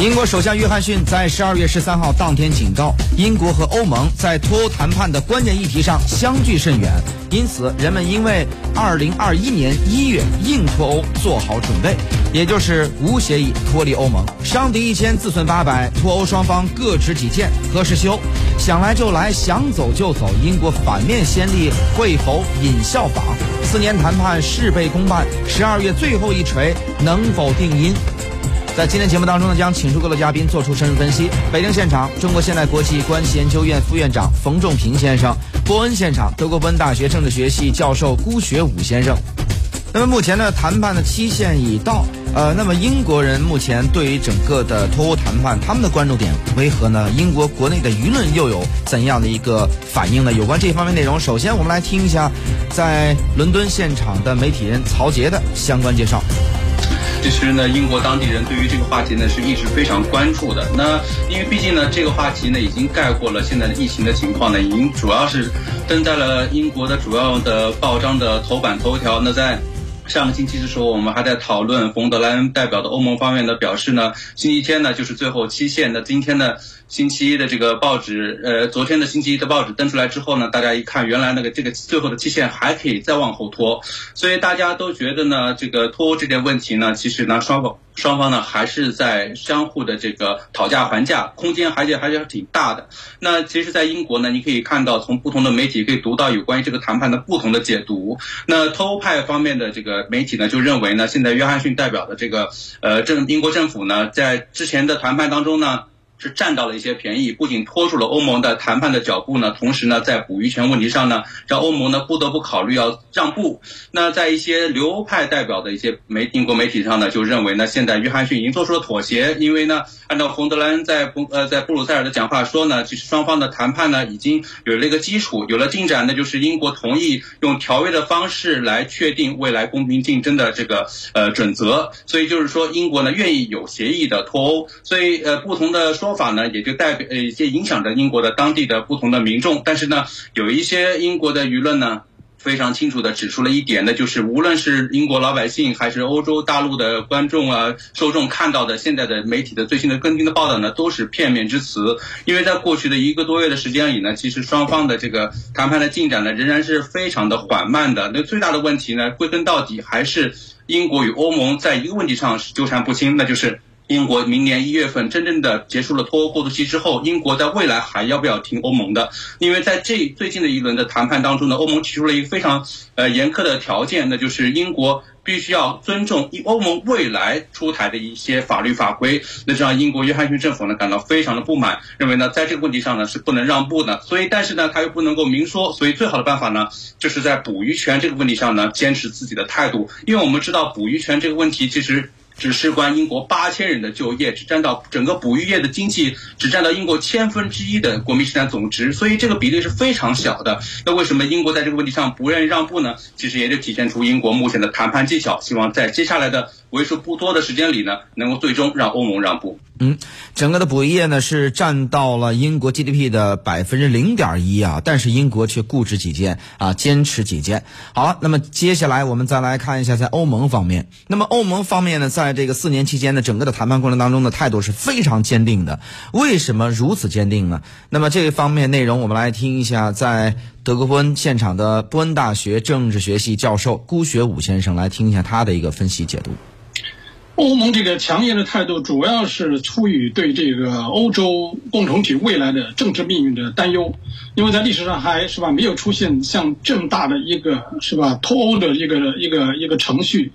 英国首相约翰逊在十二月十三号当天警告，英国和欧盟在脱欧谈判的关键议题上相距甚远，因此人们应为二零二一年一月硬脱欧做好准备，也就是无协议脱离欧盟。伤敌一千，自损八百，脱欧双方各执己见，何时休？想来就来，想走就走。英国反面先例会否引效仿？四年谈判事倍功半，十二月最后一锤能否定音？在今天节目当中呢，将请出各位嘉宾做出深入分析。北京现场，中国现代国际关系研究院副院长冯仲平先生；波恩现场，德国波恩大学政治学系教授辜学武先生。那么目前呢，谈判的期限已到。呃，那么英国人目前对于整个的脱欧谈判，他们的关注点为何呢？英国国内的舆论又有怎样的一个反应呢？有关这方面内容，首先我们来听一下在伦敦现场的媒体人曹杰的相关介绍。其实呢，英国当地人对于这个话题呢是一直非常关注的。那因为毕竟呢，这个话题呢已经概括了现在的疫情的情况呢，已经主要是登在了英国的主要的报章的头版头条。那在上个星期的时候，我们还在讨论冯德莱恩代表的欧盟方面的表示呢，星期天呢就是最后期限。那今天呢？星期一的这个报纸，呃，昨天的星期一的报纸登出来之后呢，大家一看，原来那个这个最后的期限还可以再往后拖，所以大家都觉得呢，这个脱欧这件问题呢，其实呢，双方双方呢还是在相互的这个讨价还价，空间还是还是挺大的。那其实，在英国呢，你可以看到从不同的媒体可以读到有关于这个谈判的不同的解读。那脱欧派方面的这个媒体呢，就认为呢，现在约翰逊代表的这个呃政英国政府呢，在之前的谈判当中呢。是占到了一些便宜，不仅拖住了欧盟的谈判的脚步呢，同时呢，在捕鱼权问题上呢，让欧盟呢不得不考虑要让步。那在一些流派代表的一些媒英国媒体上呢，就认为呢，现在约翰逊已经做出了妥协，因为呢，按照冯德莱恩在布呃在布鲁塞尔的讲话说呢，其实双方的谈判呢已经有了一个基础，有了进展，那就是英国同意用条约的方式来确定未来公平竞争的这个呃准则，所以就是说英国呢愿意有协议的脱欧，所以呃不同的说。说法呢，也就代表呃一些影响着英国的当地的不同的民众，但是呢，有一些英国的舆论呢，非常清楚的指出了一点，那就是无论是英国老百姓还是欧洲大陆的观众啊受众看到的现在的媒体的最新的跟进的报道呢，都是片面之词，因为在过去的一个多月的时间里呢，其实双方的这个谈判的进展呢，仍然是非常的缓慢的。那最大的问题呢，归根到底还是英国与欧盟在一个问题上是纠缠不清，那就是。英国明年一月份真正的结束了脱欧过渡期之后，英国在未来还要不要听欧盟的？因为在这最近的一轮的谈判当中呢，欧盟提出了一个非常呃严苛的条件，那就是英国必须要尊重欧盟未来出台的一些法律法规。那这让英国约翰逊政府呢感到非常的不满，认为呢在这个问题上呢是不能让步的。所以，但是呢他又不能够明说，所以最好的办法呢就是在捕鱼权这个问题上呢坚持自己的态度。因为我们知道捕鱼权这个问题其实。只事关英国八千人的就业，只占到整个捕鱼业的经济，只占到英国千分之一的国民生产总值，所以这个比例是非常小的。那为什么英国在这个问题上不愿意让步呢？其实也就体现出英国目前的谈判技巧，希望在接下来的。为数不多的时间里呢，能够最终让欧盟让步。嗯，整个的捕鱼业呢是占到了英国 GDP 的百分之零点一啊，但是英国却固执己见啊，坚持己见。好了，那么接下来我们再来看一下在欧盟方面。那么欧盟方面呢，在这个四年期间呢整个的谈判过程当中的态度是非常坚定的。为什么如此坚定呢？那么这一方面内容，我们来听一下在德国波恩现场的波恩大学政治学系教授辜学武先生来听一下他的一个分析解读。欧盟这个强硬的态度，主要是出于对这个欧洲共同体未来的政治命运的担忧，因为在历史上还是吧没有出现像这么大的一个是吧脱欧的一个一个一个程序，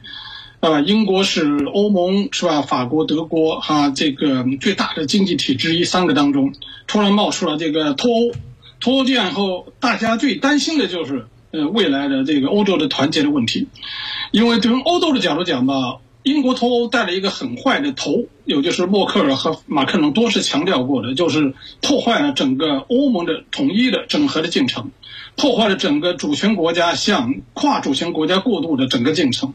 啊，英国是欧盟是吧？法国、德国哈这个最大的经济体之一三个当中，突然冒出了这个脱欧，脱欧这样后，大家最担心的就是呃未来的这个欧洲的团结的问题，因为从欧洲的角度讲吧。英国脱欧带了一个很坏的头，有就是默克尔和马克龙多次强调过的，就是破坏了整个欧盟的统一的整合的进程，破坏了整个主权国家向跨主权国家过渡的整个进程。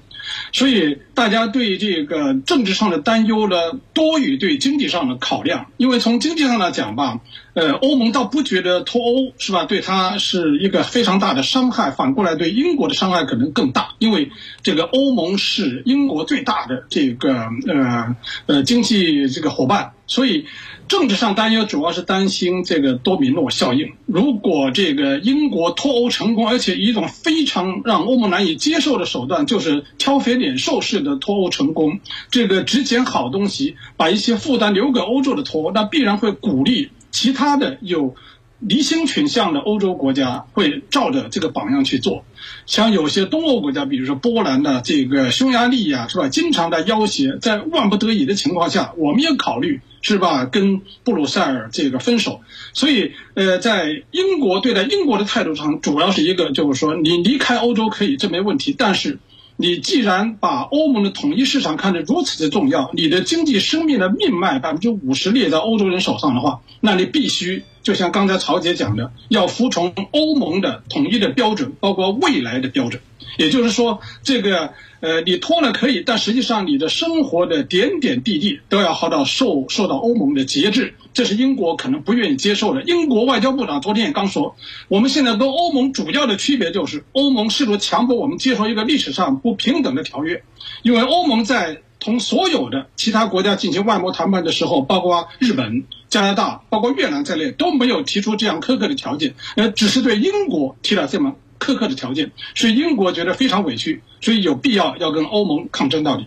所以大家对这个政治上的担忧呢，多于对经济上的考量。因为从经济上来讲吧，呃，欧盟倒不觉得脱欧是吧，对它是一个非常大的伤害。反过来对英国的伤害可能更大，因为这个欧盟是英国最大的这个呃呃经。济这个伙伴，所以政治上担忧主要是担心这个多米诺效应。如果这个英国脱欧成功，而且以一种非常让欧盟难以接受的手段，就是挑肥拣瘦式的脱欧成功，这个只捡好东西，把一些负担留给欧洲的脱欧，那必然会鼓励其他的有。离心倾向的欧洲国家会照着这个榜样去做，像有些东欧国家，比如说波兰的这个匈牙利呀，是吧？经常在要挟，在万不得已的情况下，我们也考虑，是吧？跟布鲁塞尔这个分手。所以，呃，在英国对待英国的态度上，主要是一个，就是说，你离开欧洲可以，这没问题，但是。你既然把欧盟的统一市场看得如此的重要，你的经济生命的命脉百分之五十列在欧洲人手上的话，那你必须就像刚才曹杰讲的，要服从欧盟的统一的标准，包括未来的标准。也就是说，这个呃，你脱了可以，但实际上你的生活的点点滴滴都要好到受受到欧盟的节制，这是英国可能不愿意接受的。英国外交部长昨天也刚说，我们现在跟欧盟主要的区别就是，欧盟试图强迫我们接受一个历史上不平等的条约，因为欧盟在同所有的其他国家进行外贸谈判的时候，包括日本、加拿大、包括越南在内，都没有提出这样苛刻的条件，呃，只是对英国提了这么。苛刻的条件，所以英国觉得非常委屈，所以有必要要跟欧盟抗争到底。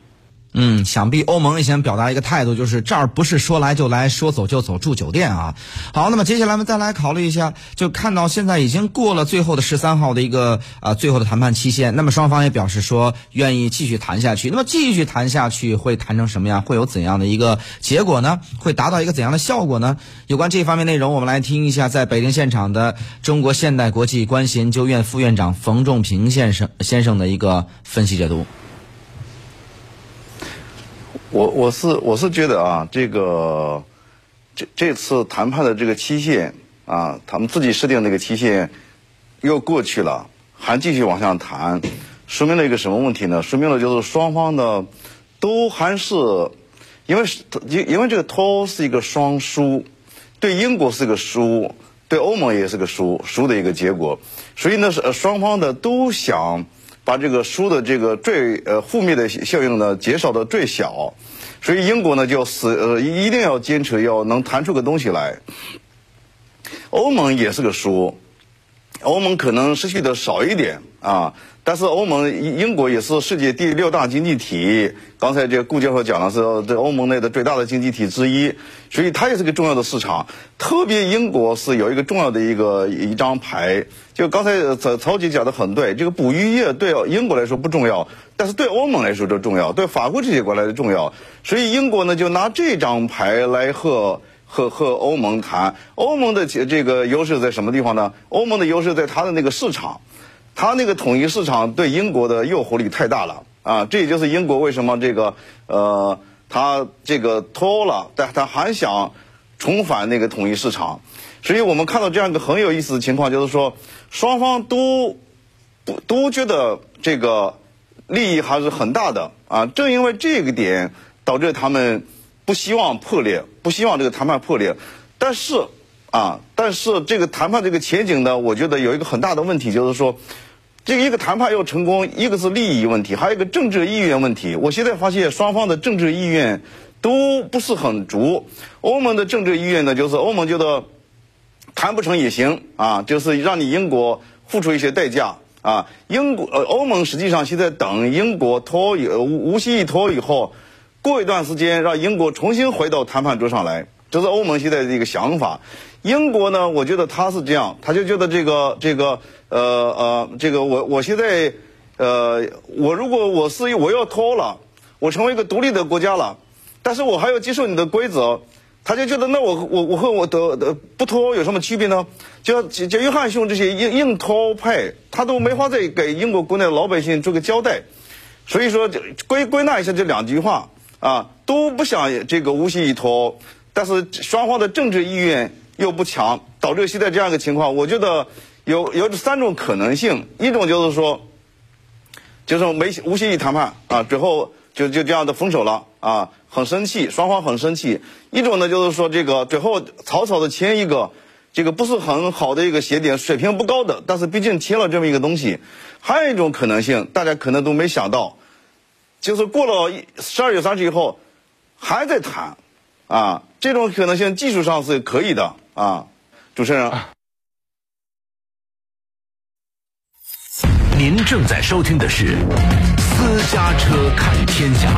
嗯，想必欧盟也想表达一个态度，就是这儿不是说来就来，说走就走，住酒店啊。好，那么接下来我们再来考虑一下，就看到现在已经过了最后的十三号的一个啊最后的谈判期限，那么双方也表示说愿意继续谈下去。那么继续谈下去会谈成什么样？会有怎样的一个结果呢？会达到一个怎样的效果呢？有关这方面内容，我们来听一下在北京现场的中国现代国际关系研究院副院长冯仲平先生先生的一个分析解读。我我是我是觉得啊，这个这这次谈判的这个期限啊，他们自己设定那个期限又过去了，还继续往下谈，说明了一个什么问题呢？说明了就是双方的都还是因为因因为这个脱欧是一个双输，对英国是个输，对欧盟也是个输输的一个结果，所以呢是双方的都想。把这个书的这个最呃负面的效应呢减少的最小，所以英国呢就死呃一定要坚持要能谈出个东西来。欧盟也是个书，欧盟可能失去的少一点啊。但是欧盟英国也是世界第六大经济体，刚才这顾教授讲的是这欧盟内的最大的经济体之一，所以它也是个重要的市场。特别英国是有一个重要的一个一张牌，就刚才曹曹姐讲的很对，这个捕鱼业对英国来说不重要，但是对欧盟来说就重要，对法国这些国家的重要。所以英国呢就拿这张牌来和和和欧盟谈。欧盟的这个优势在什么地方呢？欧盟的优势在它的那个市场。他那个统一市场对英国的诱惑力太大了啊！这也就是英国为什么这个呃，他这个脱欧了，但他还想重返那个统一市场。所以我们看到这样一个很有意思的情况，就是说双方都不都觉得这个利益还是很大的啊。正因为这个点，导致他们不希望破裂，不希望这个谈判破裂。但是啊，但是这个谈判这个前景呢，我觉得有一个很大的问题，就是说。这个一个谈判要成功，一个是利益问题，还有一个政治意愿问题。我现在发现双方的政治意愿都不是很足。欧盟的政治意愿呢，就是欧盟觉得谈不成也行啊，就是让你英国付出一些代价啊。英国呃，欧盟实际上现在等英国脱以无无锡一脱以后，过一段时间让英国重新回到谈判桌上来，这是欧盟现在的一个想法。英国呢，我觉得他是这样，他就觉得这个这个。呃呃，这个我我现在，呃，我如果我是我要脱欧了，我成为一个独立的国家了，但是我还要接受你的规则，他就觉得那我我我和我的的不脱欧有什么区别呢？就就约翰逊这些硬硬脱欧派，他都没法再给英国国内的老百姓做个交代，所以说归归纳一下这两句话啊，都不想这个无锡一脱，但是双方的政治意愿又不强，导致现在这样一个情况，我觉得。有有三种可能性，一种就是说，就是没无协议谈判啊，最后就就这样的分手了啊，很生气，双方很生气。一种呢就是说，这个最后草草的签一个，这个不是很好的一个协定，水平不高的，但是毕竟签了这么一个东西。还有一种可能性，大家可能都没想到，就是过了十二月三十以后，还在谈，啊，这种可能性技术上是可以的啊。主持人，您正在收听的是《私家车看天下》。